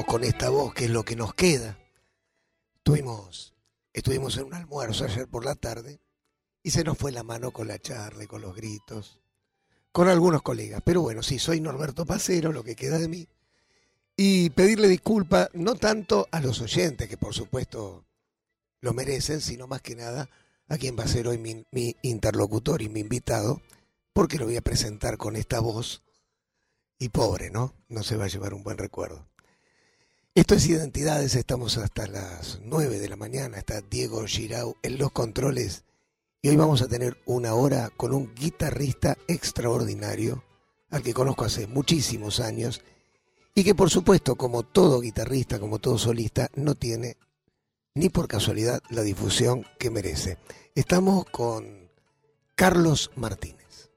Con esta voz, que es lo que nos queda. Estuvimos, estuvimos en un almuerzo ayer por la tarde y se nos fue la mano con la charla con los gritos, con algunos colegas. Pero bueno, sí, soy Norberto Pacero, lo que queda de mí. Y pedirle disculpa no tanto a los oyentes, que por supuesto lo merecen, sino más que nada a quien va a ser hoy mi interlocutor y mi invitado, porque lo voy a presentar con esta voz y pobre, ¿no? No se va a llevar un buen recuerdo. Esto es Identidades, estamos hasta las 9 de la mañana, está Diego Girau en los controles y hoy vamos a tener una hora con un guitarrista extraordinario, al que conozco hace muchísimos años y que por supuesto, como todo guitarrista, como todo solista, no tiene ni por casualidad la difusión que merece. Estamos con Carlos Martínez.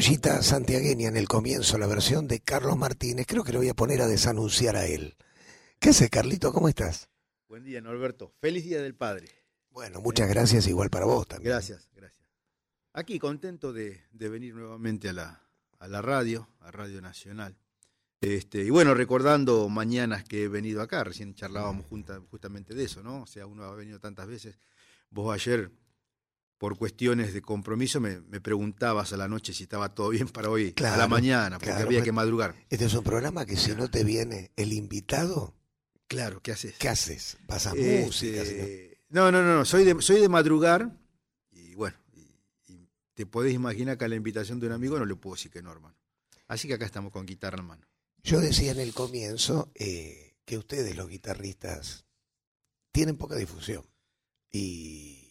Criollita santiagueña en el comienzo, la versión de Carlos Martínez. Creo que lo voy a poner a desanunciar a él. ¿Qué haces, Carlito? ¿Cómo estás? Buen día, Norberto. Feliz Día del Padre. Bueno, muchas gracias, igual para vos también. Gracias, gracias. Aquí contento de, venir nuevamente a la, a la radio, a Radio Nacional. Este, y bueno, recordando mañanas que he venido acá, recién charlábamos justamente de eso, ¿no? O sea, uno ha venido tantas veces. Vos ayer por cuestiones de compromiso me, preguntabas a la noche si estaba todo bien para hoy, a la mañana, porque había que madrugar. Este es un programa que si no te viene el invitado, claro, ¿qué haces? ¿Qué haces? ¿Pasas este, música? No, no, no, no, soy de, soy de madrugar y bueno, y, te podés imaginar que a la invitación de un amigo no le puedo decir que no, hermano. Así que acá estamos con guitarra en mano. Yo decía en el comienzo eh, que ustedes, los guitarristas, tienen poca difusión y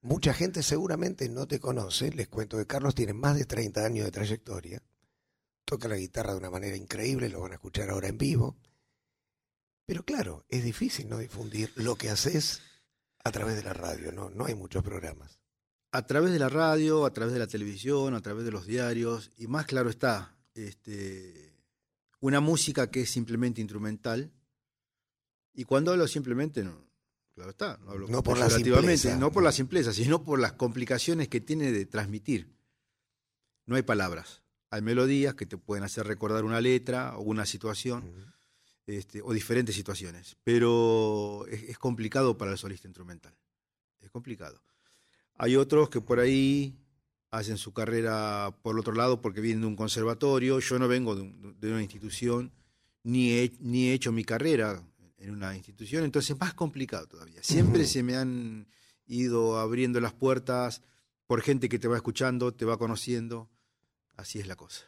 Mucha gente seguramente no te conoce. Les cuento que Carlos tiene más de 30 años de trayectoria. Toca la guitarra de una manera increíble, lo van a escuchar ahora en vivo. Pero claro, es difícil no difundir lo que haces a través de la radio, no, no hay muchos programas. A través de la radio, a través de la televisión, a través de los diarios, y más claro está, este, una música que es simplemente instrumental. Y cuando hablo simplemente, no, Claro está, no por la simpleza. no por la simpleza, sino por las complicaciones que tiene de transmitir. No hay palabras, hay melodías que te pueden hacer recordar una letra o una situación, este, o diferentes situaciones, pero es, complicado para el solista instrumental, es complicado. Hay otros que por ahí hacen su carrera por el otro lado porque vienen de un conservatorio, yo no vengo de, una institución, ni ni he hecho mi carrera en una institución, entonces es más complicado todavía. Siempre se me han ido abriendo las puertas por gente que te va escuchando, te va conociendo, así es la cosa.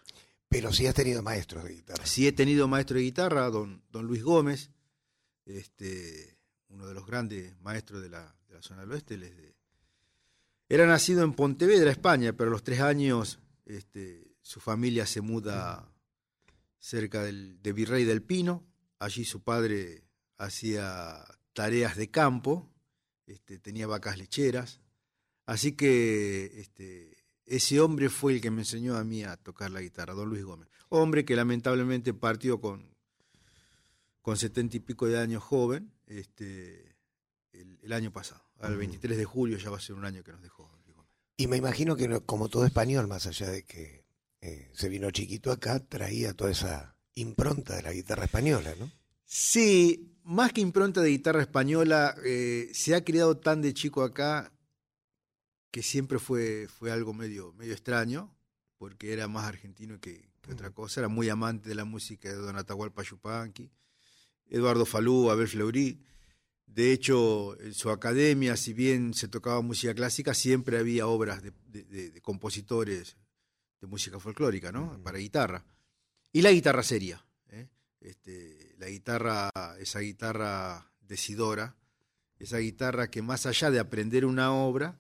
Pero sí has tenido maestros de guitarra. Sí he tenido maestro de guitarra, don, don Luis Gómez, este, uno de los grandes maestros de la, zona del oeste. era nacido en Pontevedra, España, pero a los tres años este, su familia se muda cerca del, de Virrey del Pino. Allí su padre hacía tareas de campo, este, tenía vacas lecheras, así que este, ese hombre fue el que me enseñó a mí a tocar la guitarra, don Luis Gómez. Hombre que lamentablemente partió con, con setenta y pico de años joven este, el, año pasado. Al 23 de julio ya va a ser un año que nos dejó. Luis Gómez. Y me imagino que como todo español, más allá de que eh, se vino chiquito acá, traía toda esa impronta de la guitarra española, ¿no? Sí, más que impronta de guitarra española, eh, se ha criado tan de chico acá que siempre fue, fue algo medio, medio extraño, porque era más argentino que, otra cosa, era muy amante de la música de Don Atahualpa Yupanqui, Eduardo Falú, Abel Fleury. De hecho, en su academia, si bien se tocaba música clásica, siempre había obras de, compositores de música folclórica, ¿no? Para guitarra. Y la guitarra seria. ¿eh? Este, la guitarra, esa guitarra decidora, esa guitarra que más allá de aprender una obra,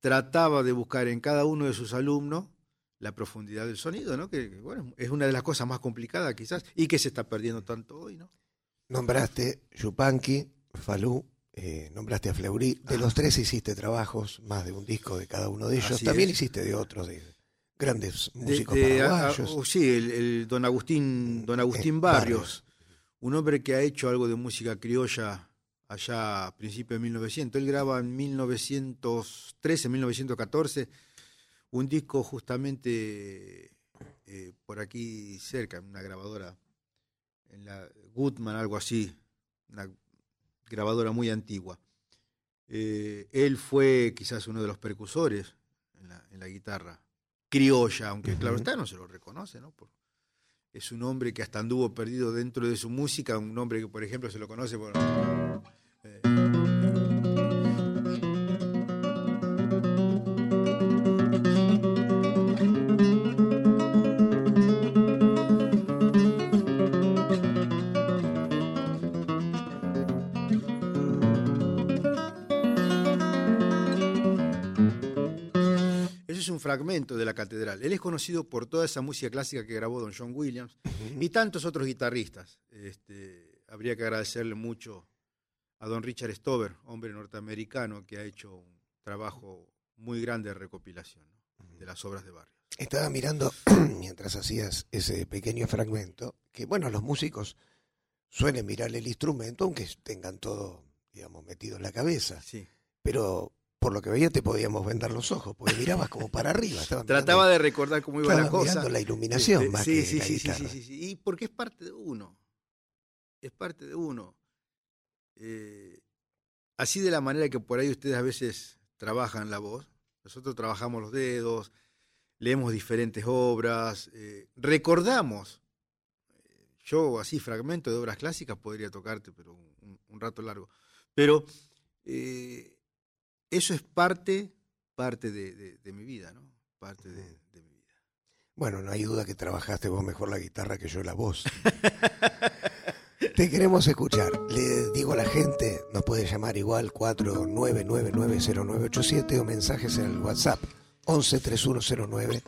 trataba de buscar en cada uno de sus alumnos la profundidad del sonido, ¿no? Que, bueno, es una de las cosas más complicadas quizás y que se está perdiendo tanto hoy, ¿no? Nombraste Yupanqui, Falú, eh, nombraste a Fleury. De los tres hiciste trabajos, más de un disco de cada uno de ellos. También hiciste de otros, de grandes músicos paraguayos. Oh, sí, el, don Agustín, don Agustín Barrios un hombre que ha hecho algo de música criolla allá a principios de 1900. Él graba en 1913, 1914, un disco justamente eh, por aquí cerca, una grabadora, en la Goodman, algo así, una grabadora muy antigua. Eh, él fue quizás uno de los precursores en la, guitarra criolla, aunque claro está, no se lo reconoce, ¿no? Es un hombre que hasta anduvo perdido dentro de su música, un hombre que por ejemplo se lo conoce por... fragmento de la catedral. Él es conocido por toda esa música clásica que grabó don John Williams y tantos otros guitarristas. Este, habría que agradecerle mucho a don Richard Stover, hombre norteamericano que ha hecho un trabajo muy grande de recopilación de las obras de Barrios. Estaba mirando mientras hacías ese pequeño fragmento, que bueno, los músicos suelen mirar el instrumento aunque tengan todo, digamos, metido en la cabeza. Sí. Pero por lo que veía te podíamos vender los ojos, porque mirabas como para arriba. Trataba mirando- de recordar cómo iba la cosa. mirando la iluminación Este, más sí, que sí, la sí, sí, guitarra. sí, sí, sí. Y porque es parte de uno. Es parte de uno. Eh, así de la manera que por ahí ustedes a veces trabajan la voz, nosotros trabajamos los dedos, leemos diferentes obras, eh, recordamos. Yo así, fragmentos de obras clásicas podría tocarte, pero un, un rato largo. Pero eh, eso es parte, parte de, de- de mi vida, ¿no? Parte de, de mi vida. Bueno, no hay duda que trabajaste vos mejor la guitarra que yo la voz. Te queremos escuchar. Le digo a la gente, nos puede llamar igual 49990987 o mensajes en el WhatsApp 113109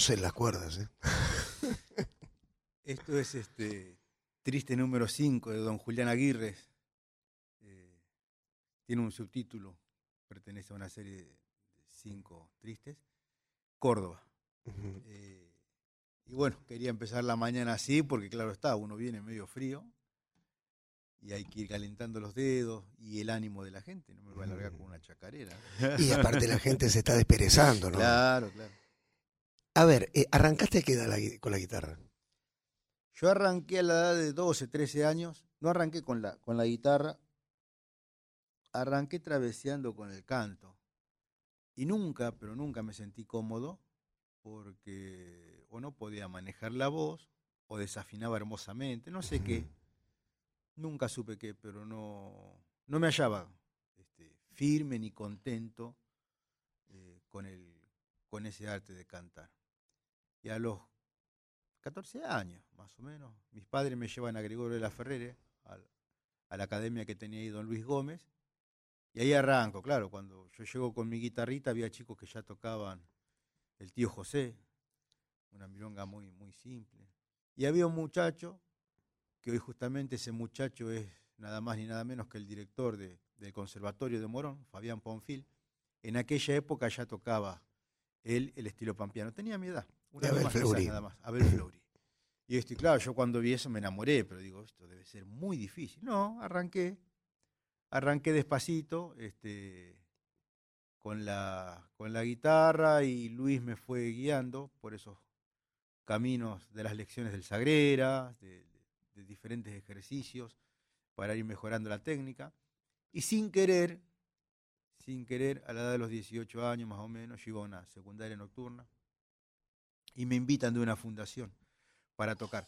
5896. Cuánto roce en las cuerdas, ¿eh? Esto es este triste número 5 de don Julián Aguirre. Eh, tiene un subtítulo, pertenece a una serie de cinco tristes. Córdoba. Eh, y bueno, quería empezar la mañana así porque claro está, uno viene medio frío y hay que ir calentando los dedos y el ánimo de la gente. No me voy a largar con una chacarera. Y aparte la gente se está desperezando, ¿no? Claro, claro. A ver, eh, ¿arrancaste a qué edad la con la guitarra? Yo arranqué a la edad de 12, 13 años. No arranqué con la, con la guitarra. Arranqué traveseando con el canto. Y nunca, pero nunca me sentí cómodo porque o no podía manejar la voz o desafinaba hermosamente. No sé qué. Nunca supe qué, pero no, no me hallaba este, firme ni contento eh, con, el, con ese arte de cantar. Y a los 14 años, más o menos. Mis padres me llevan a Gregorio de la Ferrere, a la academia que tenía ahí don Luis Gómez. Y ahí arranco, claro, cuando yo llego con mi guitarrita había chicos que ya tocaban el tío José, una milonga muy, muy simple. Y había un muchacho, que hoy justamente ese muchacho es nada más ni nada menos que el director de, del Conservatorio de Morón, Fabián Ponfil. En aquella época ya tocaba él el estilo pampeano. Tenía mi edad, una vez más nada más, Abel Fleury. Y claro, yo cuando vi eso me enamoré, pero digo, esto debe ser muy difícil. No, arranqué, arranqué despacito, este, con la, con la guitarra y Luis me fue guiando por esos caminos de las lecciones del Sagrera, de, diferentes ejercicios para ir mejorando la técnica. Y sin querer, sin querer, a la edad de los 18 años más o menos, yo iba a una secundaria nocturna y me invitan de una fundación para tocar.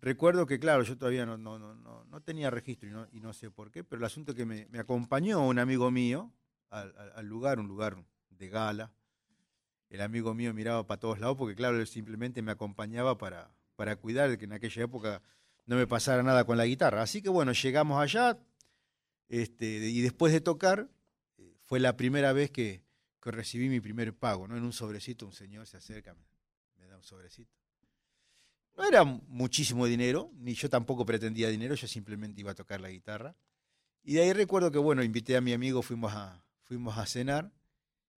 Recuerdo que, claro, yo todavía no, no, no, no tenía registro y no, y no, sé por qué, pero el asunto es que me, acompañó un amigo mío al, lugar, un lugar de gala. El amigo mío miraba para todos lados porque, claro, él simplemente me acompañaba para, para cuidar de que en aquella época no me pasara nada con la guitarra. Así que bueno, llegamos allá este, y después de tocar, eh, fue la primera vez que, que, recibí mi primer pago, ¿no? En un sobrecito, un señor se acerca, un sobrecito. No era muchísimo dinero, ni yo tampoco pretendía dinero, yo simplemente iba a tocar la guitarra. Y de ahí recuerdo que, bueno, invité a mi amigo, fuimos a, fuimos a cenar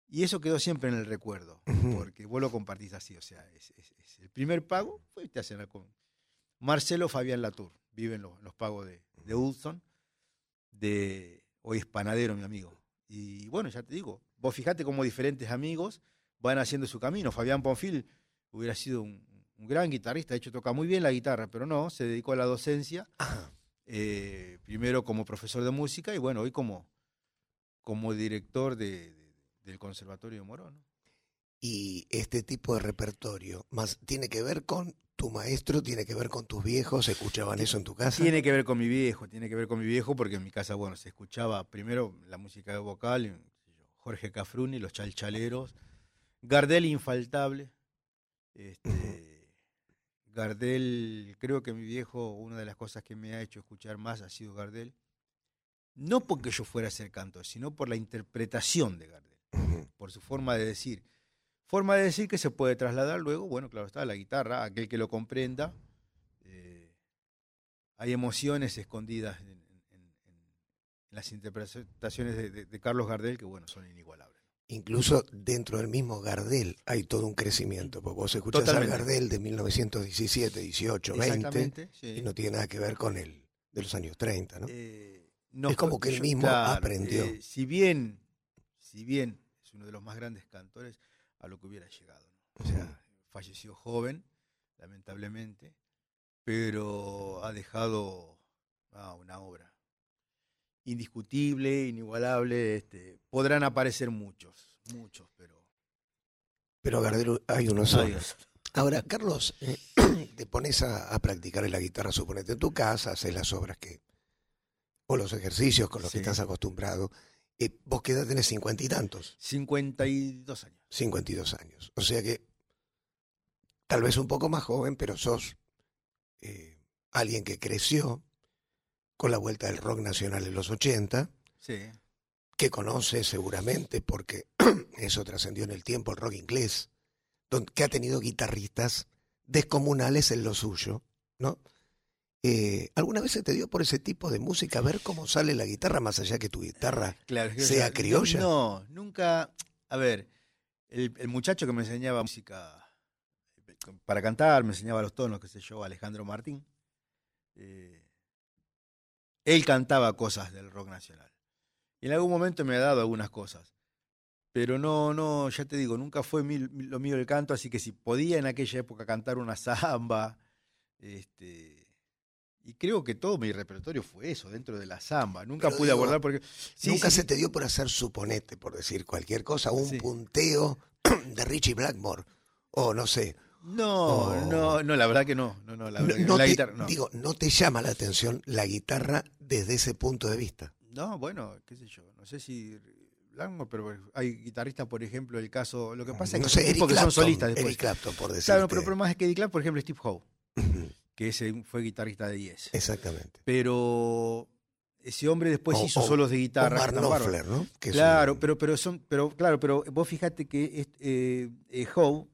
y eso quedó siempre en el recuerdo, porque vos lo compartís así, o sea, es, el primer pago, fuiste a cenar con Marcelo Fabián Latour, viven los, los pagos de, de Hudson, de, hoy es panadero mi amigo. Y bueno, ya te digo, vos fijate cómo diferentes amigos van haciendo su camino. Fabián Ponfil hubiera sido un, gran guitarrista, de hecho toca muy bien la guitarra, pero no, se dedicó a la docencia, eh, primero como profesor de música y bueno, hoy como, como director de, del Conservatorio de Morón. Y este tipo de repertorio, más tiene que ver con tu maestro, tiene que ver con tus viejos, ¿escuchaban eso en tu casa? Tiene que ver con mi viejo, tiene que ver con mi viejo, porque en mi casa, bueno, se escuchaba primero la música de vocal, Jorge Cafruni, los chalchaleros, Gardel infaltable. Este, Gardel, creo que mi viejo, una de las cosas que me ha hecho escuchar más ha sido Gardel no porque yo fuera a hacer cantor, sino por la interpretación de Gardel, por su forma de decir. Forma de decir que se puede trasladar luego, bueno, claro está, la guitarra, aquel que lo comprenda. Eh, hay emociones escondidas en, las interpretaciones de, Carlos Gardel que, bueno, son inigualables. Incluso dentro del mismo Gardel hay todo un crecimiento, porque vos escuchás a Gardel de 1917, 18, 20, y no tiene nada que ver con el de los años 30, ¿no? Eh, es como que él mismo aprendió. Eh, si bien, si bien es uno de los más grandes cantores, a lo que hubiera llegado. O sea, falleció joven, lamentablemente, pero ha dejado ah, una obra indiscutible, inigualable. Este, podrán aparecer muchos, muchos, pero. Pero Gardero hay unos años. Ahora, Carlos, eh, te pones a, a, practicar la guitarra, suponete en tu casa, haces las obras que, o los ejercicios con los que estás acostumbrado. Eh, ¿Vos qué edad tenés? ¿Cincuenta y tantos? Cincuenta y dos años. Cincuenta y dos años. O sea que tal vez un poco más joven, pero sos eh, alguien que creció con la vuelta del rock nacional en los 80. Sí. Que conoce seguramente, porque eso trascendió en el tiempo, el rock inglés, que ha tenido guitarristas descomunales en lo suyo, ¿no? Eh, ¿Alguna vez se te dio por ese tipo de música ver cómo sale la guitarra más allá que tu guitarra sea criolla? No, nunca. A ver, el, muchacho que me enseñaba música para cantar, me enseñaba los tonos, qué sé yo, Alejandro Martín. Eh, él cantaba cosas del rock nacional. Y en algún momento me ha dado algunas cosas. Pero no, no, ya te digo, nunca fue lo mío el canto, así que si podía en aquella época cantar una samba, este, y creo que todo mi repertorio fue eso, dentro de la samba. Nunca pude abordar porque... nunca se te dio por hacer suponete, por decir cualquier cosa, un punteo de Richie Blackmore, o no sé. No, no, no, la verdad que no. No, no, la, guitarra, Digo, ¿no te llama la atención la guitarra desde ese punto de vista? No, bueno, qué sé yo, no sé si Blackmore, pero hay guitarristas, por ejemplo, el caso, lo que pasa es que, son solistas después. Eric Clapton, por decir. Claro, pero, pero, más que Eddie Clapton, por ejemplo, Steve Howe que ese fue guitarrista de Yes. Exactamente. Pero ese hombre después O- hizo o- solos de guitarra. Omar. Knopfler, ¿no? Que Claro, un- pero, pero son, pero claro, pero vos fíjate que eh, eh, Howe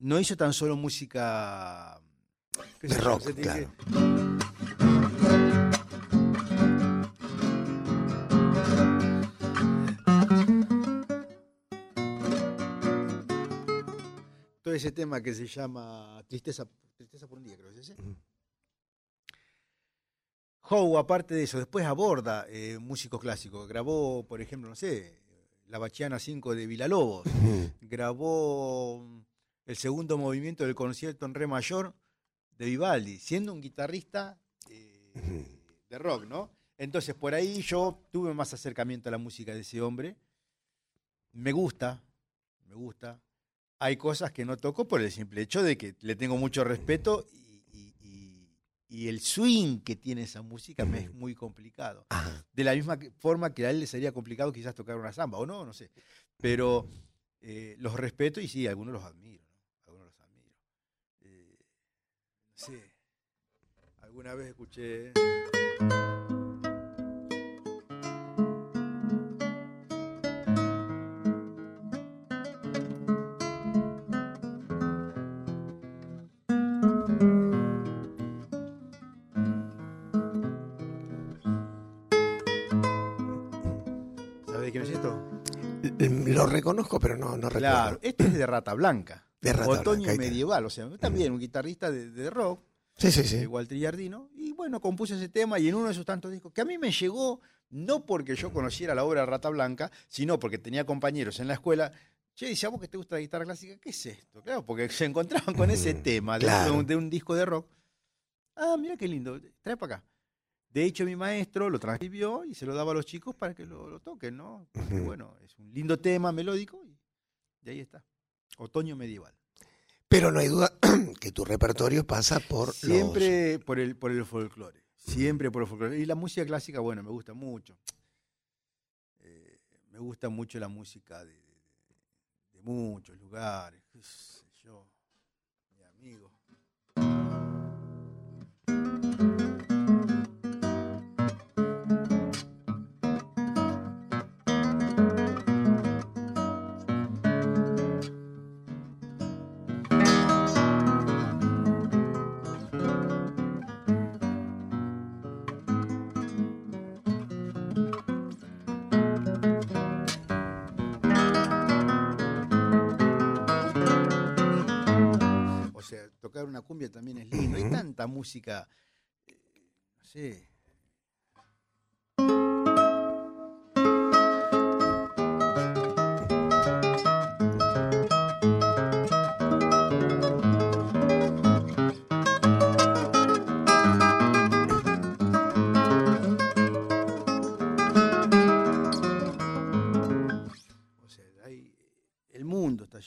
no hizo tan solo música De sé rock, claro. todo ese tema que se llama Tristeza, Tristeza por un día, creo que es ese. Howe, aparte de eso, después aborda eh, músicos clásicos. Grabó, por ejemplo, no sé, La Bachiana 5 de Villalobos. Ujú. grabó el segundo movimiento del concierto en re mayor de Vivaldi, siendo un guitarrista eh, de rock, ¿no? Entonces, por ahí yo tuve más acercamiento a la música de ese hombre. Me gusta, me gusta. Hay cosas que no toco por el simple hecho de que le tengo mucho respeto y, y- y- y el swing que tiene esa música me es muy complicado de la misma forma que a él le sería complicado quizás tocar una samba, o no, no sé. Pero eh, los respeto y sí, algunos los admiro, ¿no? Algunos los admiro. Eh, sé, alguna vez escuché... ¿Sabes de quién es esto? Lo reconozco, pero no, no Claro, recuerdo. este es de Rata Blanca. De Rata Otoño Blanca, medieval, o sea, también un guitarrista de, de rock, Sí, sí, de sí. Walter Giardino, y bueno, compuso ese tema y en uno de sus tantos discos, que a mí me llegó no porque yo conociera la obra de Rata Blanca, sino porque tenía compañeros en la escuela. Che, dice, ¿a vos que te gusta la guitarra clásica? ¿Qué es esto? Claro, porque se encontraban con ese tema de, claro. de un, de un disco de rock. Ah, mira qué lindo, trae para acá. De hecho, mi maestro lo transcribió y se lo daba a los chicos para que lo, lo toquen, ¿no? Porque, bueno, es un lindo tema melódico y, y ahí está. Otoño medieval. Pero no hay duda que tu repertorio pasa por los- Siempre por el, por el folclore. Siempre por el folclore. Y la música clásica, bueno, me gusta mucho. Eh, me gusta mucho la música de, de- de muchos lugares. qué sé yo, mi amigo. Tocar una cumbia también es lindo. Hay tanta música, eh, no sé.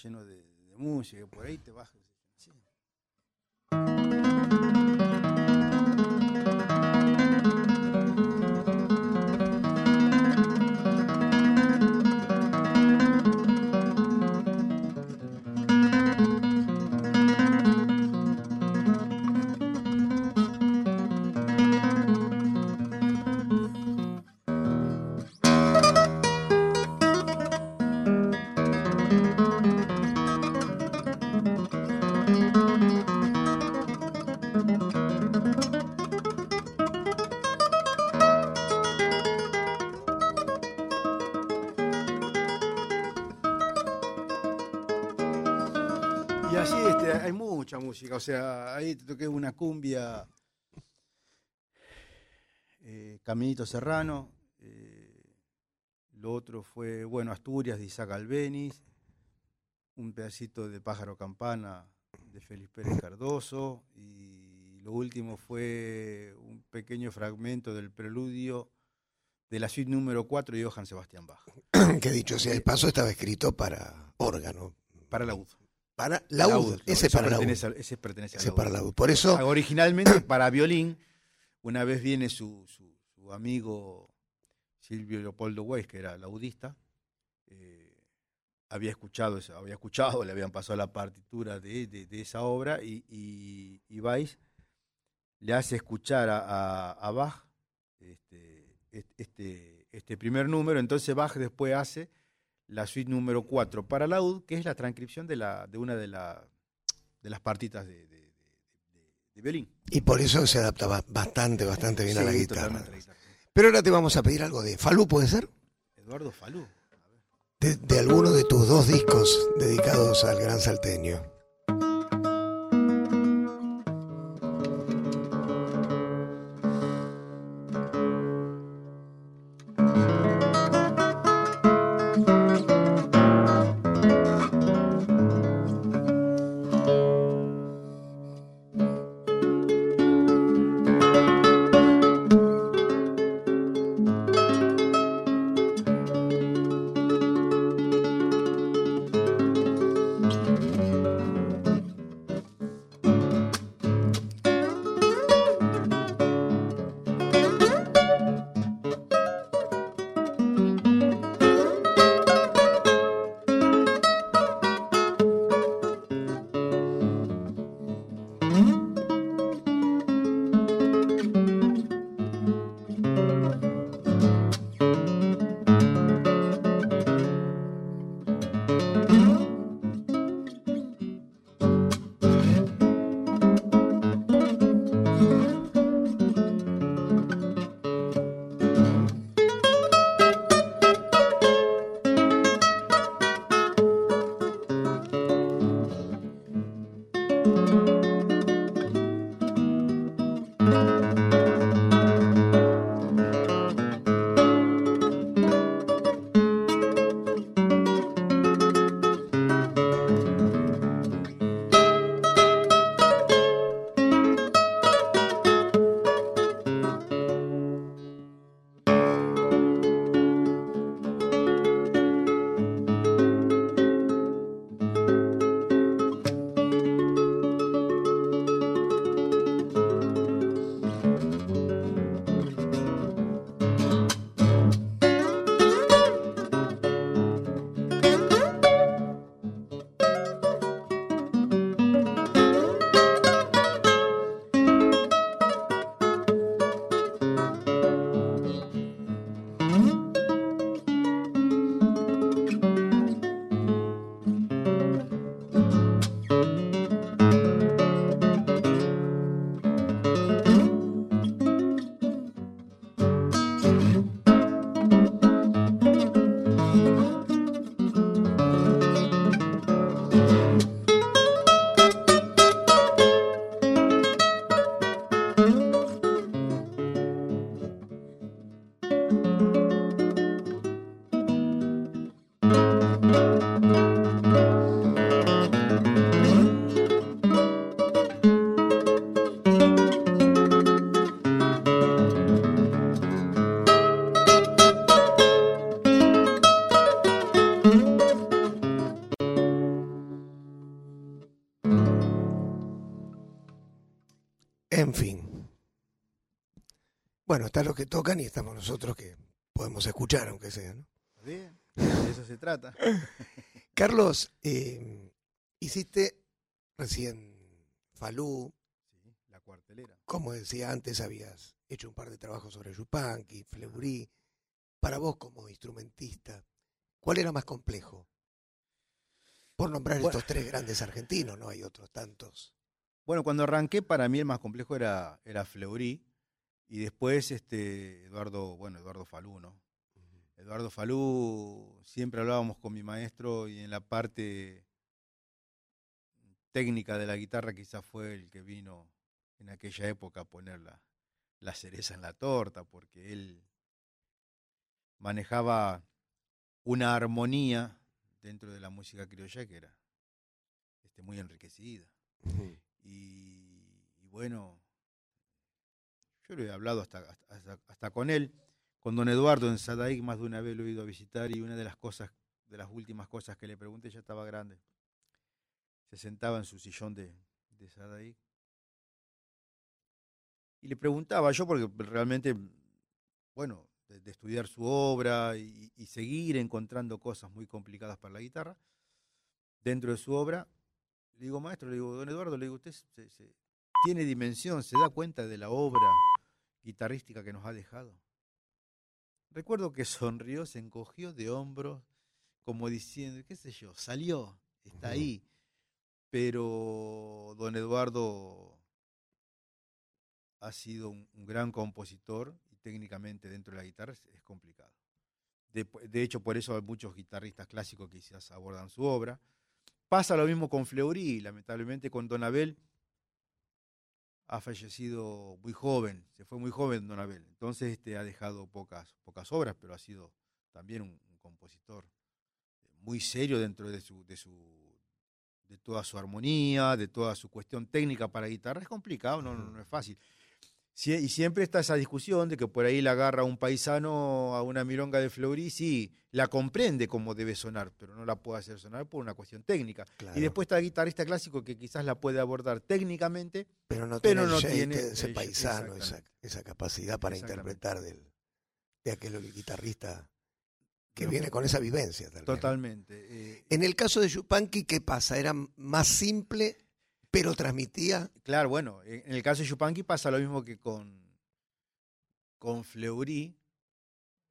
Lleno de, de música, por ahí te bajas. sí. Sea, ahí te toqué una cumbia, eh, Caminito Serrano, eh, lo otro fue, bueno, Asturias de Isaac Albeniz, un pedacito de Pájaro Campana de Félix Pérez Cardoso, y lo último fue un pequeño fragmento del preludio de la suite número 4 de Johann Sebastian Bach, que dicho sea el paso estaba escrito para órgano. para laúd. Para laúd. Ese Eso para laúd. pertenece a- ese pertenece Ese laúd. para laúd. Por eso, Originalmente para violín, una vez viene su, su- su amigo Silvio Leopoldo Weiss, que era laudista, eh, había escuchado, había escuchado, le habían pasado la partitura de, de- de esa obra y, y, y Weiss le hace escuchar a, a- a Bach este, este, este primer número, entonces Bach después hace la suite número 4 para laúd, que es la transcripción de, la, de una de, la, de las partitas de, de, violín. Y por eso se adaptaba bastante, bastante bien a la guitarra. Pero ahora te vamos a pedir algo de Falú, ¿puede ser? Eduardo Falú. De, de alguno de tus dos discos dedicados al gran salteño. Bueno, están los que tocan y estamos nosotros que podemos escuchar, aunque sea, ¿no? Bien, de eso se trata. Carlos, eh, hiciste recién Falú. Sí, la cuartelera. Como decía antes, habías hecho un par de trabajos sobre Yupanqui, Fleury. Para vos, como instrumentista, ¿cuál era más complejo? Por nombrar estos tres grandes argentinos, no hay otros tantos. Bueno, cuando arranqué, para mí el más complejo era, era Fleury y después este, Eduardo, bueno, Eduardo Falú, ¿no? Eduardo Falú, siempre hablábamos con mi maestro y en la parte técnica de la guitarra quizás fue el que vino en aquella época a poner la, la cereza en la torta, porque él manejaba una armonía dentro de la música criolla que era este, muy enriquecida. y, y, bueno, yo lo he hablado hasta, hasta, con él, con don Eduardo en Sadaik, más de una vez lo he ido a visitar y una de las cosas, de las últimas cosas que le pregunté, ya estaba grande. Se sentaba en su sillón de, de. Y le preguntaba yo, porque realmente, bueno, de, estudiar su obra y, seguir encontrando cosas muy complicadas para la guitarra, dentro de su obra, le digo, maestro, le digo, don Eduardo, le digo, usted tiene dimensión, se da cuenta de la obra guitarrística que nos ha dejado. Recuerdo que sonrió, se encogió de hombros, como diciendo, qué sé yo, salió, está ahí. Pero don Eduardo ha sido un, un gran compositor y técnicamente dentro de la guitarra es, es complicado. De, de hecho, por eso hay muchos guitarristas clásicos que quizás abordan su obra. Pasa lo mismo con Fleury, lamentablemente con Don Abel ha fallecido muy joven, se fue muy joven Don Abel. Entonces este, ha dejado pocas, pocas obras, pero ha sido también un, un compositor muy serio dentro de su, de su de toda su armonía, de toda su cuestión técnica para guitarra. Es complicado, no, no, no es fácil. Sí, y siempre está esa discusión de que por ahí la agarra un paisano a una milonga de Fleury, sí, la comprende como debe sonar, pero no la puede hacer sonar por una cuestión técnica. Claro. Y después está el guitarrista clásico que quizás la puede abordar técnicamente, pero no pero tiene, no tiene ese el- paisano, esa, capacidad para interpretar del, de aquel guitarrista que viene con esa vivencia. tal totalmente. eh, En el caso de Yupanqui, ¿qué pasa? Era más simple, pero transmitía. Claro, bueno, en el caso de Yupanqui pasa lo mismo que con, con Fleury.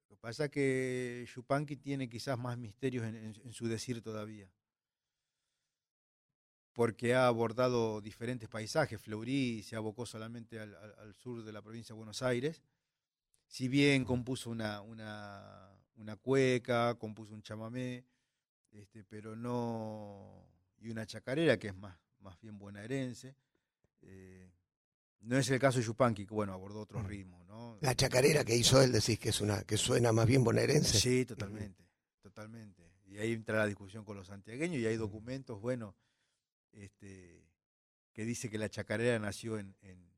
Lo que pasa es que Yupanqui tiene quizás más misterios en, su decir todavía. Porque ha abordado diferentes paisajes. Fleury se abocó solamente al, sur de la provincia de Buenos Aires. Si bien compuso una, una, una cueca, compuso un chamamé, este, pero no. y una chacarera, que es más, más bien bonaerense. Eh, no es el caso de Yupanqui, que bueno, abordó otros Mm. ritmos, ¿no? La chacarera que hizo él, decís que es una que suena más bien bonaerense. Sí, totalmente, totalmente. Y ahí entra la discusión con los santiagueños y hay documentos, bueno, este, que dice que la chacarera nació en, en-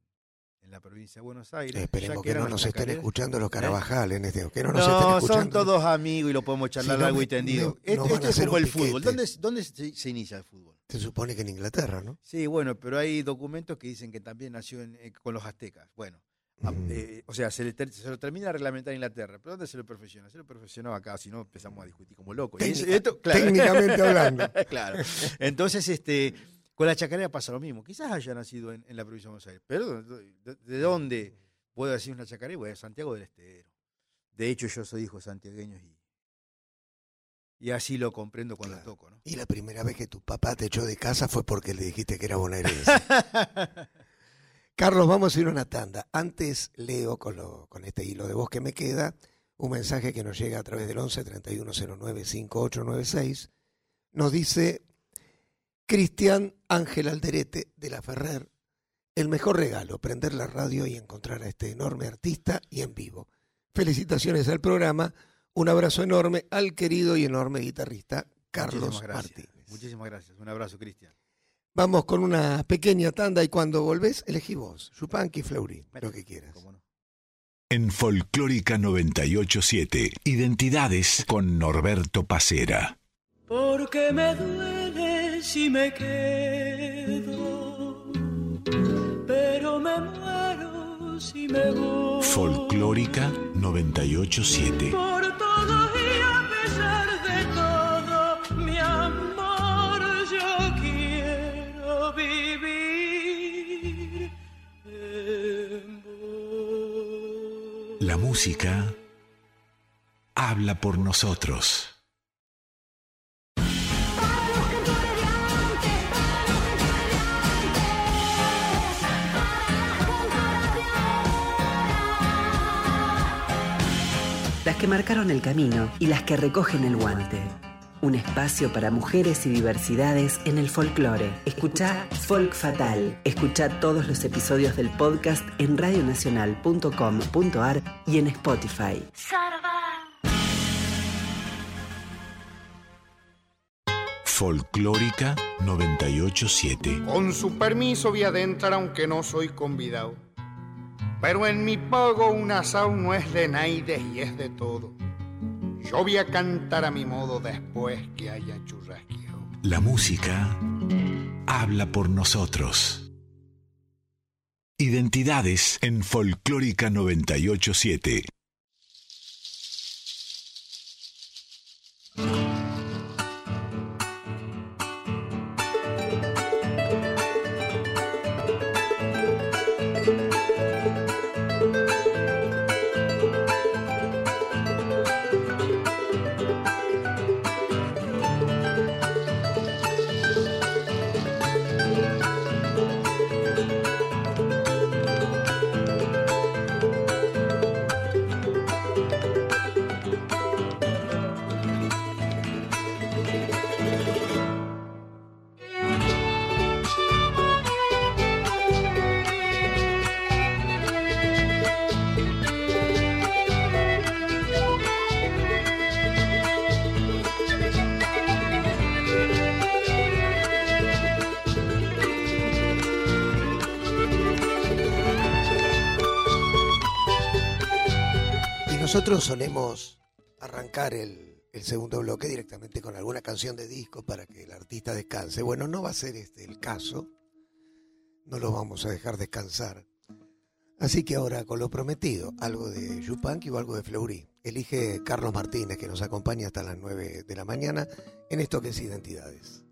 en la provincia de Buenos Aires. Esperemos que, eran no nos estén escuchando los Carabajal en este. Que no nos estén escuchando. son todos amigos y lo podemos charlar Si no, largo y tendido. a esto es como el fútbol. ¿Dónde, dónde se, se inicia el fútbol? Se supone que en Inglaterra, ¿no? Sí, bueno, pero hay documentos que dicen que también nació en- eh, con los aztecas. Bueno, a- Mm. eh, o sea, se, le ter- se lo termina de reglamentar en Inglaterra. ¿Pero dónde se lo perfecciona? Se lo perfeccionaba acá, si no empezamos a discutir como locos. Y esto- claro. Técnicamente hablando. claro. Entonces, este, con la chacarera pasa lo mismo. Quizás haya nacido en, en la provincia de Buenos Aires. Pero ¿de, de dónde puedo decir una chacarera? Bueno, Santiago del Estero. De hecho, yo soy hijo de santiagueños y, y así lo comprendo cuando Claro. toco, ¿no? Y la primera vez que tu papá te echó de casa fue porque le dijiste que era bonaerense. Carlos, vamos a ir a una tanda. Antes leo con, lo- con este hilo de voz que me queda un mensaje que nos llega a través del 11 3109 5896. Nos dice Cristian Ángel Alderete de la Ferrer. El mejor regalo, prender la radio y encontrar a este enorme artista y en vivo. Felicitaciones al programa. Un abrazo enorme al querido y enorme guitarrista Carlos Muchísimas. Martínez. Muchísimas gracias. Un abrazo, Cristian. Vamos con una pequeña tanda y cuando volvés, elegí vos, Chupanqui, Fleury, lo que quieras. En Folclórica 987, Identidades con Norberto Pacera. Porque me duele si me quedo, pero me muero si me voy. Folclórica 987. Por La música habla por nosotros. Las que marcaron el camino y las que recogen el guante. Un espacio para mujeres y diversidades en el folclore. Escucha Folk Fatal. Escucha todos los episodios del podcast en radionacional.com.ar y en Spotify. Folclórica 987. Con su permiso voy a adentrar aunque no soy convidado. Pero en mi pago un asao no es de naides y es de todo. Yo voy a cantar a mi modo después que haya churrasqueado. La música habla por nosotros. Identidades en Folclórica 987. Segundo bloque directamente con alguna canción de disco para que el artista descanse. Bueno, no va a ser este el caso. No lo vamos a dejar descansar. Así que ahora, con lo prometido, algo de Yupanqui o algo de Fleury. Elige Carlos Martínez, que nos acompaña hasta las 9 de la mañana en esto que es Identidades.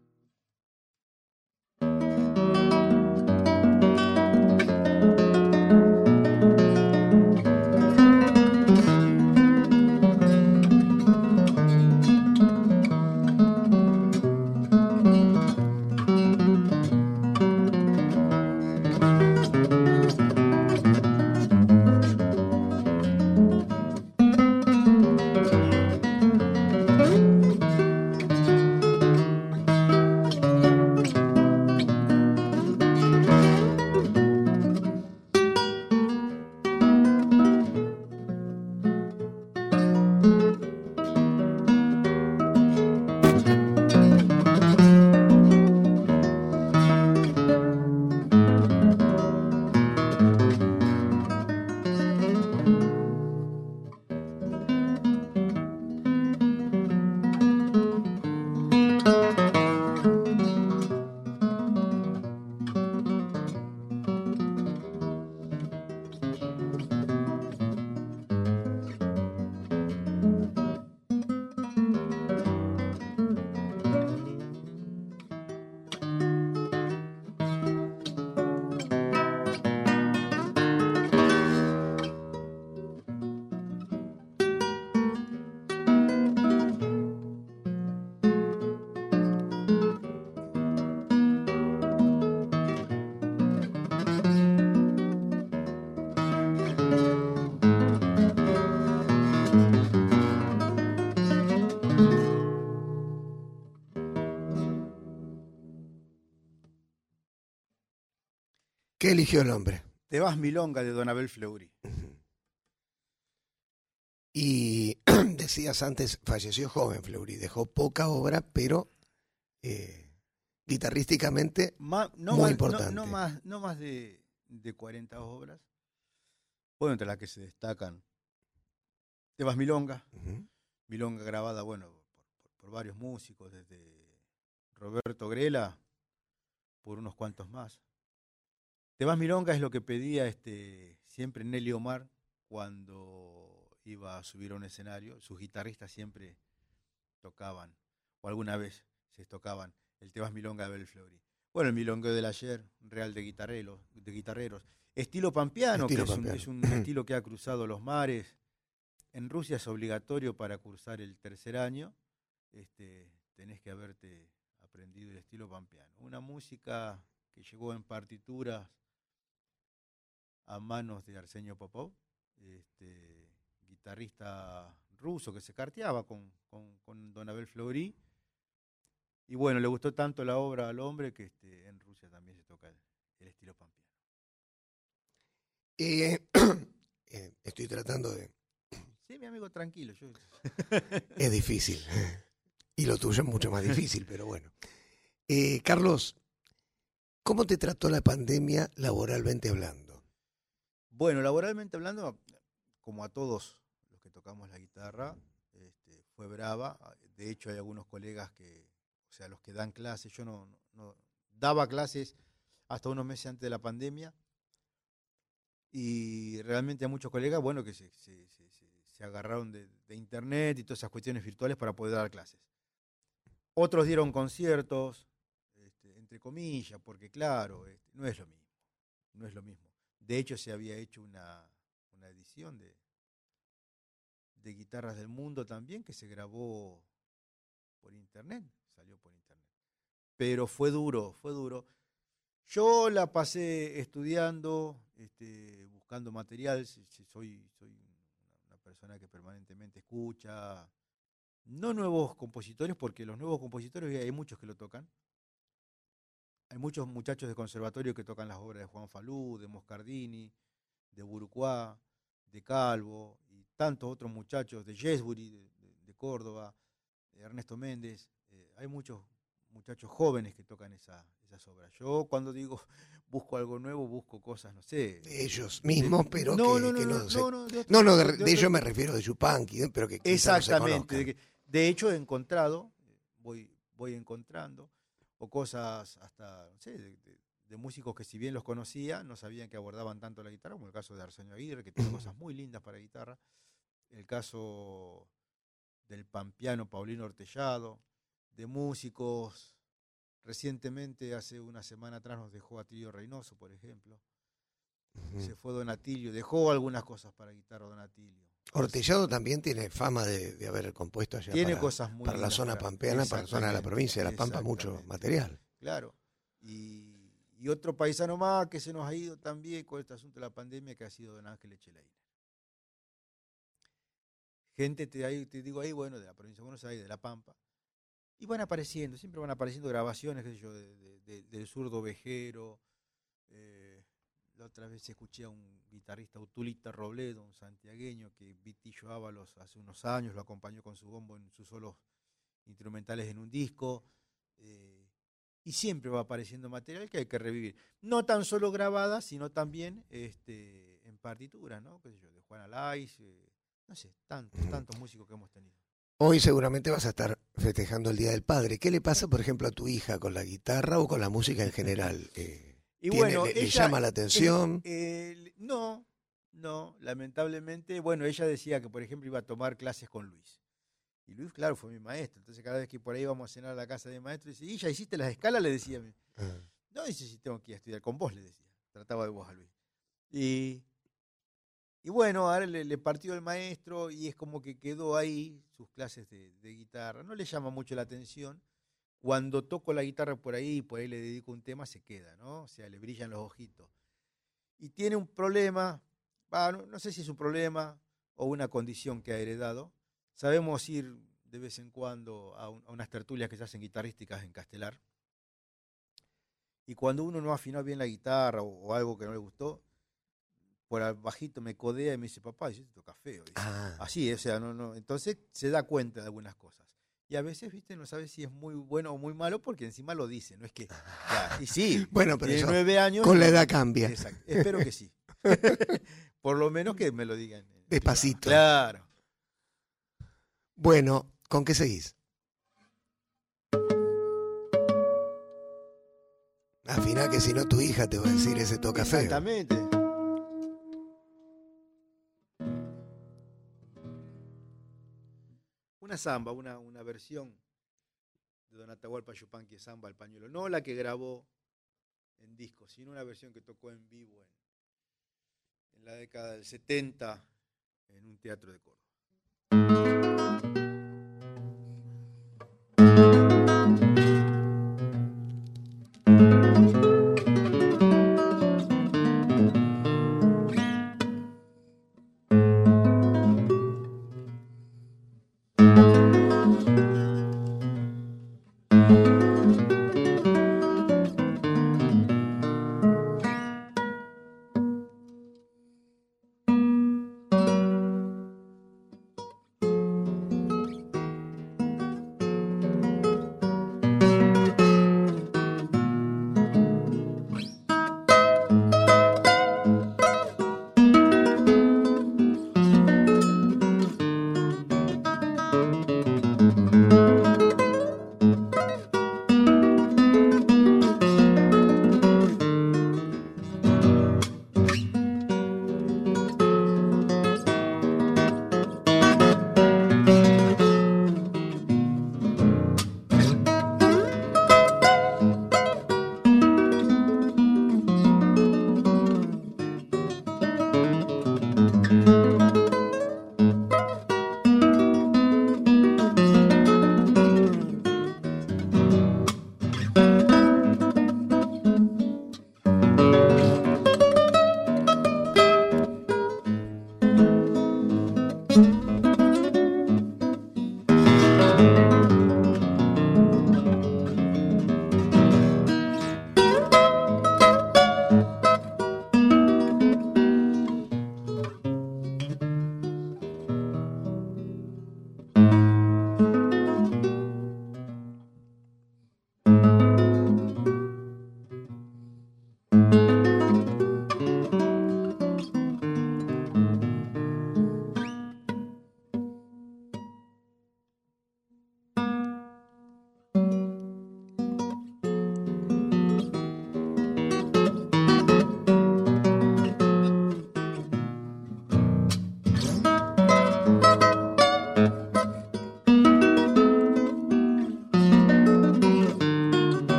¿Qué eligió el hombre? Te vas milonga de Don Abel Fleury. Y decías antes, falleció joven Fleury, dejó poca obra, pero eh, guitarrísticamente Ma- no, Muy más, importante. No, más, no más de, de 40 obras. Bueno, entre las que se destacan. Te vas milonga. Milonga grabada, bueno, por, por- por varios músicos, desde Roberto Grela, por unos cuantos más. Te vas Milonga es lo que pedía este, siempre Nelly Omar cuando iba a subir a un escenario. Sus guitarristas siempre tocaban, o alguna vez se tocaban, el Te vas Milonga de Abel Fleury. Bueno, el Milongueo del ayer, Real de Guitarreros, de guitarreros. Estilo pampeano, Estilo que es un- pampeano. es un estilo que ha cruzado los mares. En Rusia es obligatorio para cursar el tercer año. Este, tenés que haberte aprendido el estilo pampeano. Una música que llegó en partituras a manos de Arsenio Popov, este, guitarrista ruso que se carteaba con, con, con Don Abel Fleury. Y bueno, le gustó tanto la obra al hombre que este, en Rusia también se toca el, el estilo pampeano. eh, eh, estoy tratando de... Sí, mi amigo, tranquilo. Yo... Es difícil. Y lo tuyo es mucho más difícil, pero bueno. Eh, Carlos, ¿cómo te trató la pandemia laboralmente hablando? Bueno, laboralmente hablando, como a todos los que tocamos la guitarra, este, fue brava. De hecho, hay algunos colegas que, o sea, los que dan clases, yo no, daba clases hasta unos meses antes de la pandemia. Y realmente hay muchos colegas, bueno, que se, se- se- se- se agarraron de, de internet y todas esas cuestiones virtuales para poder dar clases. Otros dieron conciertos, este, entre comillas, porque claro, este, no es lo mismo. No es lo mismo. De hecho, se había hecho una, una edición de, de Guitarras del Mundo también que se grabó por internet, salió por internet. Pero fue duro, fue duro. Yo la pasé estudiando, este, buscando material, soy, soy una persona que permanentemente escucha, no nuevos compositores, porque los nuevos compositores hay muchos que lo tocan, hay muchos muchachos de conservatorio que tocan las obras de Juan Falú, de Moscardini, de Burucuá, de Calvo y tantos otros muchachos de Yesbury, de, de- de Córdoba, de Ernesto Méndez. eh, hay muchos muchachos jóvenes que tocan esa- esas obras. Yo cuando digo busco algo nuevo, busco cosas, no sé. De ellos mismos, pero no, que, no, que no, no, no, se- no, de otro- No, de, de de otro- ello me refiero de Yupanqui, ¿eh? pero que se Exactamente. conozcan. De, que- de hecho, he encontrado, voy, voy encontrando, o cosas hasta, no sé, de, de- de músicos que si bien los conocía, no sabían que abordaban tanto la guitarra, como el caso de Arsenio Aguirre, que tiene cosas muy lindas para guitarra. El caso del pampeano Paulino Ortellado, de músicos. Recientemente, hace una semana atrás, nos dejó Atilio Reynoso, por ejemplo. Se fue Donatilio, dejó algunas cosas para guitarra Donatilio. Ortellado también tiene fama de, de haber compuesto allá Tiene para, cosas muy para la zona pampeana, para la zona de la provincia de La Pampa, mucho material. Claro. Y, y otro paisano más que se nos ha ido también con este asunto de la pandemia, que ha sido don Ángel Echeleiner. Gente, te, ahí- te digo ahí, bueno, de la provincia de Buenos Aires, de La Pampa. Y van apareciendo, siempre van apareciendo grabaciones, qué sé yo, de- de- de- del zurdo vejero. eh, la otra vez escuché a un guitarrista, Utulita Robledo, un santiagueño, que Vitillo Ábalos hace unos años lo acompañó con su bombo en sus solos instrumentales en un disco. eh, y siempre va apareciendo material que hay que revivir. No tan solo grabada, sino también este, en partitura, ¿no? ¿Qué sé yo, de Juan Alais, eh, no sé, tantos, tantos músicos que hemos tenido. Hoy seguramente vas a estar festejando el Día del Padre. ¿Qué le pasa, por ejemplo, a tu hija con la guitarra o con la música en general? Eh, Y ¿tiene- bueno, le, le ella- llama la atención? Eh, eh, no, no, lamentablemente, bueno, ella decía que, por ejemplo, iba a tomar clases con Luis. Y Luis, claro, fue mi maestro. Entonces, cada vez que por ahí íbamos a cenar a la casa de maestro, dice, ¿y ya hiciste las escalas? Le decía. a mí. Ah. No, dice, si tengo que ir a estudiar con vos, le decía. Trataba de vos a Luis. Y, y bueno, ahora le, le partió el maestro y es como que quedó ahí sus clases de, de guitarra. No le llama mucho la atención. Cuando toco la guitarra por ahí y por ahí le dedico un tema, se queda, ¿no? O sea, le brillan los ojitos. Y tiene un problema, no, no sé si es un problema o una condición que ha heredado. Sabemos ir de vez en cuando a, un- a unas tertulias que se hacen guitarrísticas en Castelar. Y cuando uno no afinó bien la guitarra o, o algo que no le gustó, por al bajito me codea y me dice, papá, dice, toca feo. Ah, Así, o sea, no, no. Entonces se da cuenta de algunas cosas. Y a veces, viste, no sabes si es muy bueno o muy malo porque encima lo dice, no es que. ya, y sí, Bueno, pero tiene eso nueve años. con la edad cambia. Exacto, espero que sí. Por lo menos que me lo digan. Despacito. Claro. Bueno, ¿con qué seguís? Afina que si no tu hija te va a decir ese toca feo. Exactamente. Una samba, una, una versión de Don Atahualpa Yupanqui samba al pañuelo. No la que grabó en disco, sino una versión que tocó en vivo en, en la década del 70 en un teatro de Córdoba.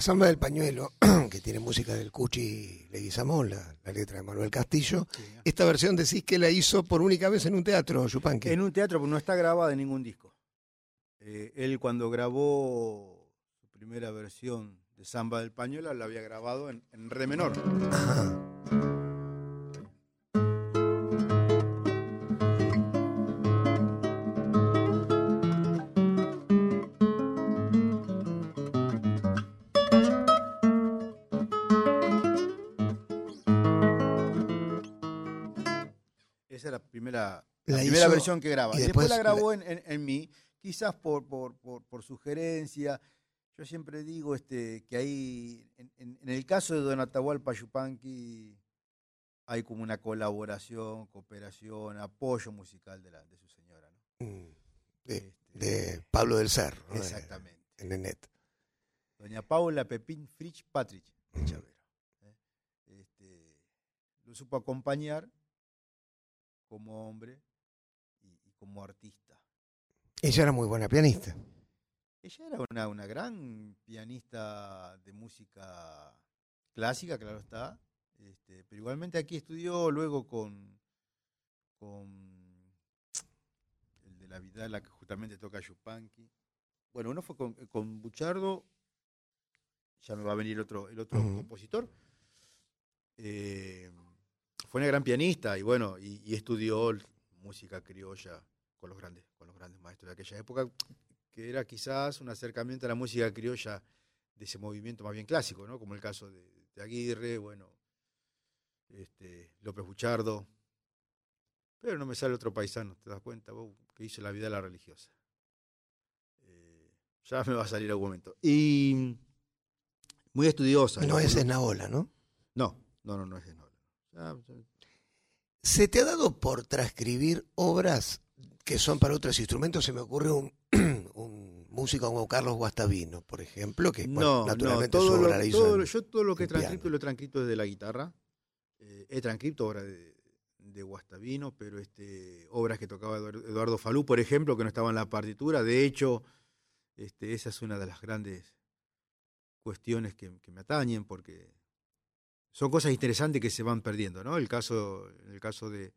La samba del pañuelo, que tiene música del Cuchi Leguizamón, la, la letra de Manuel Castillo. Esta versión decís que la hizo por única vez en un teatro, Yupanqui. En un teatro, pero no está grabada en ningún disco. Eh, él cuando grabó su primera versión de Samba del Pañuelo, la había grabado en, en re menor. Ajá. La La primera hizo- versión que graba. y después, después la grabó en, en- en mí, quizás por, por, por- por sugerencia. Yo siempre digo este, que ahí, en, en- el caso de Don Atahualpa Yupanqui, hay como una colaboración, cooperación, apoyo musical de, la, de su señora. ¿no? Mm, De, Este, de Pablo del Cerro. Exactamente. En Nenet. Doña Paula Pepín Fritz Patrick de. Chavero. ¿eh? Este, lo supo acompañar como hombre como artista. Ella era muy buena pianista. Ella era una, una gran pianista de música clásica, claro está, este, pero igualmente aquí estudió luego con, con el de la Vidala, que justamente toca Yupanqui. Bueno, uno fue con, con Buchardo, ya me va a venir otro, el otro compositor. Eh, fue una gran pianista y bueno, y, y estudió música criolla con los grandes, con los grandes maestros de aquella época, que era quizás un acercamiento a la música criolla de ese movimiento más bien clásico, ¿no? Como el caso de, de Aguirre, bueno, este, López Buchardo. Pero no me sale otro paisano, ¿te das cuenta? Vos, que hizo la vida la religiosa. Eh, ya me va a salir algún momento. Y muy estudiosa. No es Esnaola, ¿no? No, no, no, no es Esnaola. Ya- ¿Se te ha dado por transcribir obras que son para otros instrumentos? Se me ocurre un, un músico como Carlos Guastavino, por ejemplo, que bueno, No, no, naturalmente su todo obra lo, la hizo todo en- yo todo lo que he en piano. transcrito lo he transcrito desde la guitarra. Eh, he transcrito obras de, de Guastavino, pero este, obras que tocaba Eduardo, Eduardo Falú, por ejemplo, que no estaban en la partitura. De hecho, este, esa es una de las grandes cuestiones que, que me atañen, porque son cosas interesantes que se van perdiendo, ¿no? El caso, el caso de,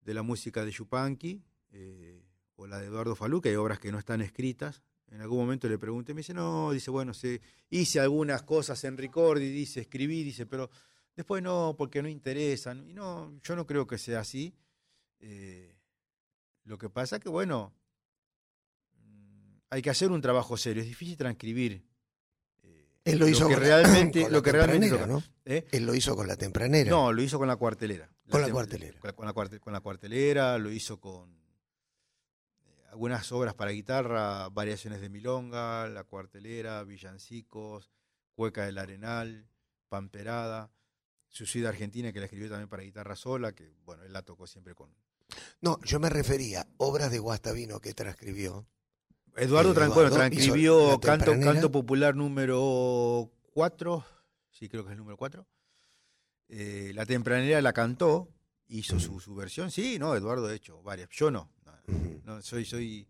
de la música de Yupanqui, eh, o la de Eduardo Falú, que hay obras que no están escritas. En algún momento le pregunté, me dice, no, dice, bueno, se, hice algunas cosas en Ricordi, dice, escribí, dice, pero después no, porque no interesan. Y no, yo no creo que sea así. Eh, lo que pasa que, bueno, mm, hay que hacer un trabajo serio, es difícil transcribir. Él lo hizo que con la- realmente, con la lo que realmente. ¿no? ¿Eh? Él lo hizo con la tempranera. No, lo hizo con la cuartelera. Con la cuartelera. Con la, con la cuarte- con la cuartelera, lo hizo con eh, algunas obras para guitarra, variaciones de milonga, la cuartelera, villancicos, cueca del arenal, pamperada, Suicida Argentina, que la escribió también para guitarra sola, que bueno, él la tocó siempre con... No, yo me refería a obras de Guastavino que transcribió. Eduardo, bueno, Eduardo transcribió canto, Popular número 4, sí creo que es el número 4. Eh, la Tempranera la cantó, hizo su, su versión, sí, no, Eduardo ha hecho varias, yo no, no, soy, soy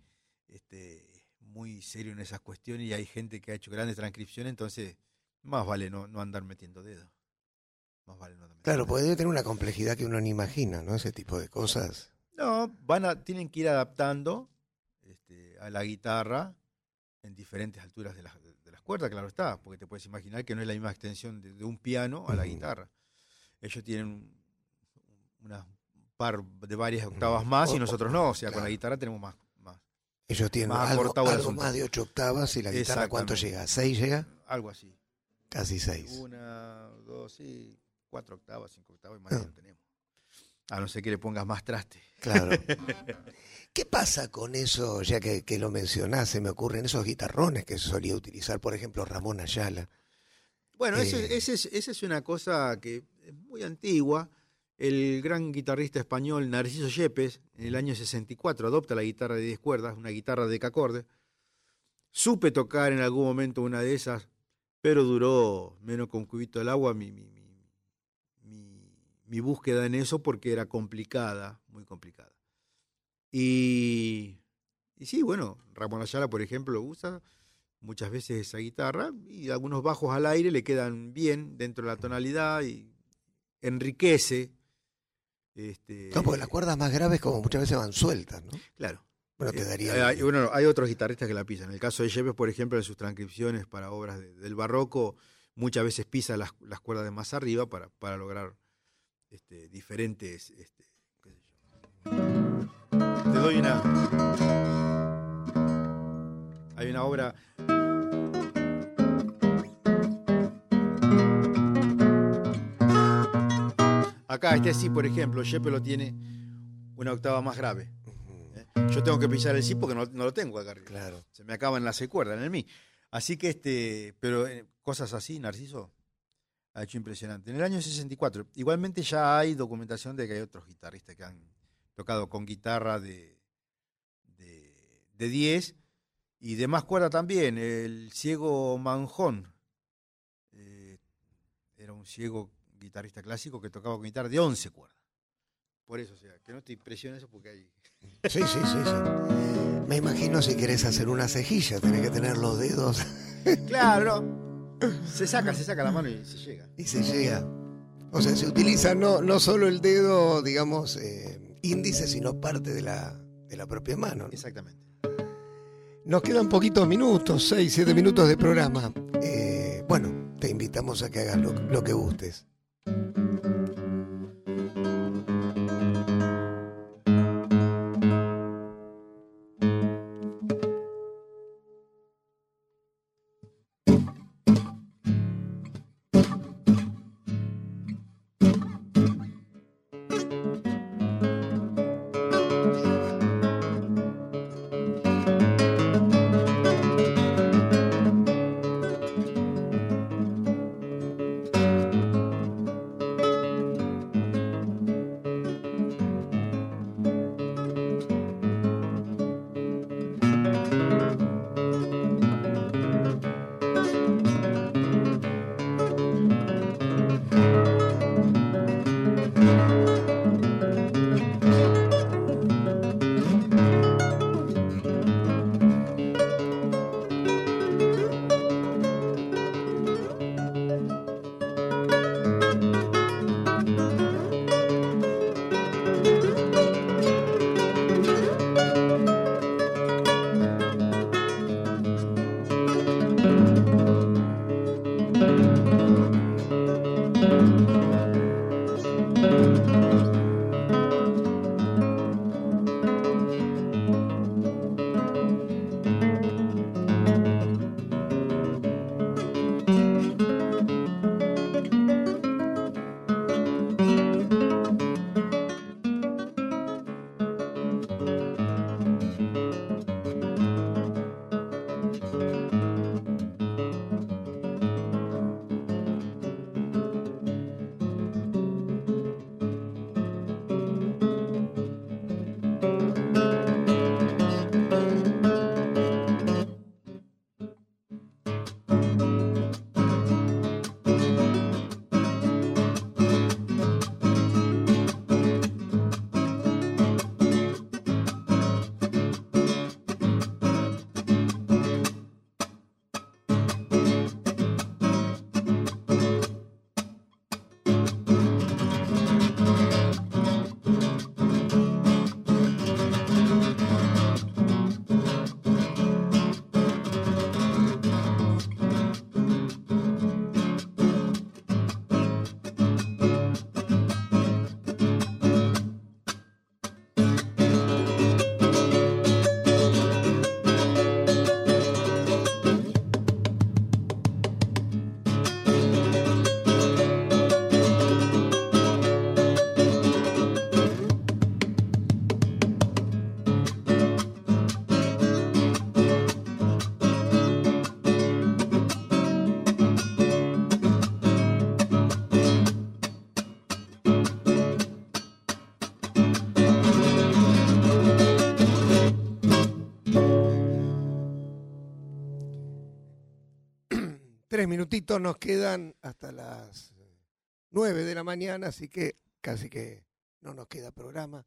este, muy serio en esas cuestiones y hay gente que ha hecho grandes transcripciones, entonces más vale no, no andar metiendo dedos. Más vale no andar metiendo Claro, debe tener una complejidad que uno no imagina, ¿no? Ese tipo de cosas. No, van a, tienen que ir adaptando este, a la guitarra en diferentes alturas de las, de las cuerdas, claro está, porque te puedes imaginar que no es la misma extensión de, de un piano a la guitarra. Ellos tienen una par de varias octavas más y nosotros no, o sea, con la guitarra tenemos más. más Ellos tienen Más algo, algo más de ocho octavas y la guitarra ¿cuánto llega? ¿Seis llega? algo así. Casi seis. Una, dos, sí, cuatro octavas, cinco octavas, y más Ah. no tenemos. A no ser que le pongas más traste. Claro. ¿Qué pasa con eso, ya que, que lo mencionás, se me ocurren esos guitarrones que solía utilizar, por ejemplo, Ramón Ayala? Bueno, eso- Eh. es- esa es una cosa que es muy antigua. El gran guitarrista español Narciso Yepes, en el año 64, adopta la guitarra de 10 cuerdas, una guitarra de acorde. Supe tocar en algún momento una de esas, pero duró menos un cubito del agua mi, mi, mi- mi- mi búsqueda en eso porque era complicada, muy complicada. Y, y sí, bueno, Ramón Ayala, por ejemplo, lo usa, muchas veces esa guitarra y algunos bajos al aire le quedan bien dentro de la tonalidad y enriquece. Este, No, porque las cuerdas más graves como muchas veces van sueltas, ¿no? Claro. Bueno, Eh, quedaría... hay, bueno, hay otros guitarristas que la pisan. En el caso de Yepes, por ejemplo, en sus transcripciones para obras de- del barroco, muchas veces pisa las, las cuerdas de más arriba para, para lograr este, diferentes. Este, qué sé yo. Te doy una. Hay una obra. Acá, este sí, por ejemplo, Yepes lo tiene una octava más grave. ¿eh? Yo tengo que pisar el sí porque no, no lo tengo acá arriba. Claro. Se me acaban las seis cuerdas en el mi. Así que, este, pero eh, cosas así, Narciso, ha hecho impresionante. En el año 64, igualmente ya hay documentación de que hay otros guitarristas que han tocado con guitarra de, de, de 10 y de más cuerda también. El ciego Manjón eh, era un ciego guitarrista clásico que tocaba con guitarra de 11 cuerdas. Por eso, o sea, que no te impresiona eso porque hay... Sí, sí, sí, sí. Me imagino si querés hacer una cejilla, tenés que tener los dedos Claro, no. Se saca, se saca la mano y se llega. y se llega. O sea, se utiliza no, no solo el dedo, digamos, eh, índice, sino parte de la, de la propia mano. ¿no? Exactamente. Nos quedan poquitos minutos, 6, 7 minutos de programa. Eh, bueno, te invitamos a que hagas lo, lo que gustes. Tres minutitos nos quedan hasta las nueve de la mañana, así que casi que no nos queda programa.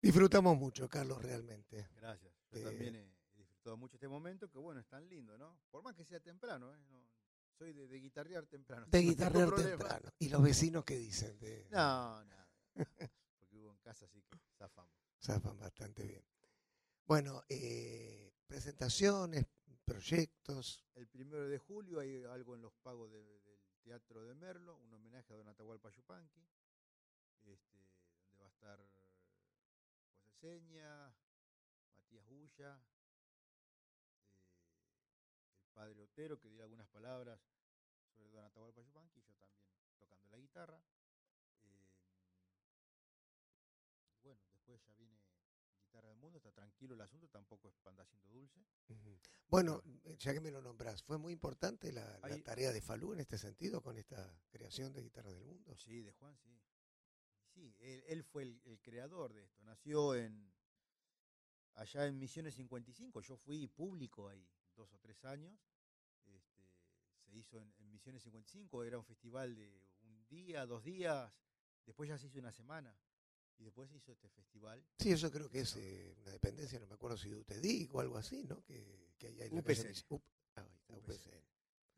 Disfrutamos mucho, Carlos, realmente. Gracias. Yo Eh, también he disfrutado. mucho este momento, que bueno, es tan lindo, ¿no? Por más que sea temprano, ¿eh? No, soy de, de guitarrear temprano. De guitarrear temprano. ¿Y los vecinos qué dicen? De, No, nada. nada, Porque hubo en casa, así que zafamos. Zafan bastante bien. Bueno, eh, presentaciones, proyectos. El primero de julio hay algo en los pagos de- del Teatro de Merlo, un homenaje a Don Atahualpa Yupanqui, este, donde va a estar José Seña, Matías Bulla, eh, el padre Otero, que dirá algunas palabras sobre Don Atahualpa Yupanqui, yo también tocando la guitarra. Eh, y bueno, después ya viene Guitarra del Mundo, está tranquilo el asunto, tampoco es anda siendo dulce. Bueno, eh, ya que me lo nombrás, ¿fue muy importante la, la Ahí- tarea de Falú en este sentido con esta creación de Guitarra del Mundo? Sí, de Juan, sí. Sí, él, él fue el, el creador de esto. Nació en allá en Misiones 55. Yo fui público ahí dos o tres años. Este, se hizo en, en Misiones 55. Era un festival de un día, dos días. Después ya se hizo una semana. Y después se hizo este festival. Sí, eso creo que es eh, una dependencia, no me acuerdo si de UTEDIC o algo así, ¿no? Que, que hay la calle UPCN. Mis- UP- ah, ahí está, UPCN. UPCN.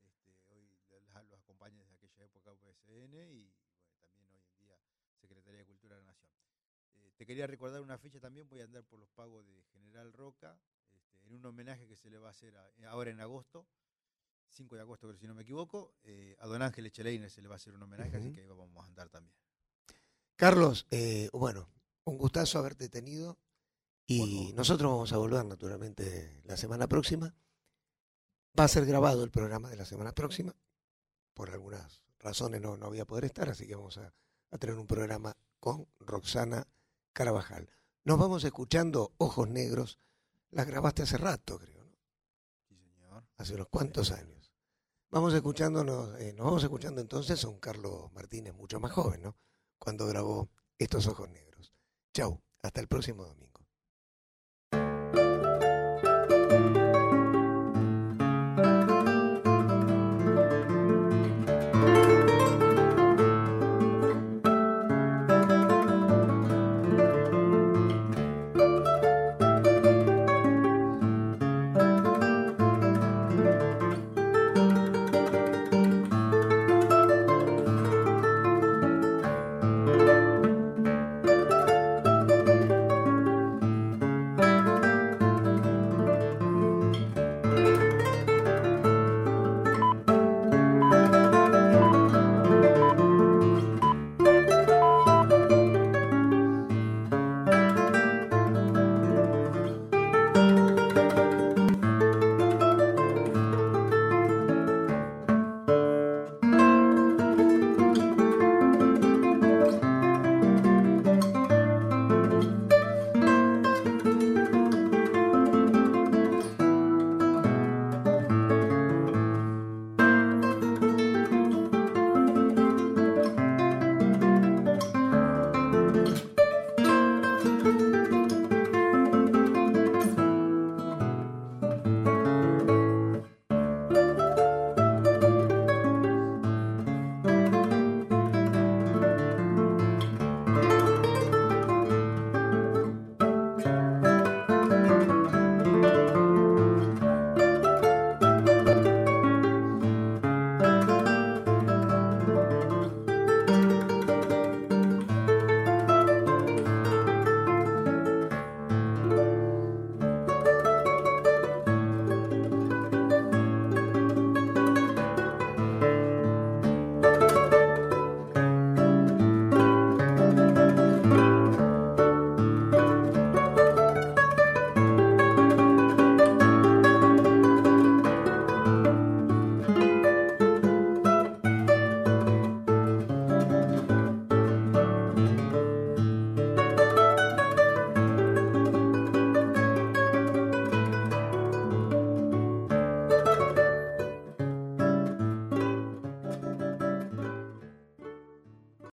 Este, hoy la- los acompaña desde aquella época UPSN y bueno, también hoy en día Secretaría de Cultura de la Nación. Eh, te quería recordar una fecha también, voy a andar por los pagos de General Roca, este, en un homenaje que se le va a hacer a- eh, ahora en agosto, 5 de agosto, creo, si no me equivoco, eh, a Don Ángel Echeleiner se le va a hacer un homenaje, así que ahí vamos a andar también. Carlos, eh, bueno, un gustazo haberte tenido y Bueno. nosotros vamos a volver naturalmente la semana próxima. Va a ser grabado el programa de la semana próxima. Por algunas razones no, no voy a poder estar, así que vamos a, a tener un programa con Roxana Carabajal. Nos vamos escuchando Ojos Negros. Las grabaste hace rato, creo, ¿no? Sí, señor. hace unos cuantos años. Vamos escuchándonos, eh, nos vamos escuchando entonces a un Carlos Martínez mucho más joven, ¿no? Cuando grabó Estos Ojos Negros. Chau, hasta el próximo domingo.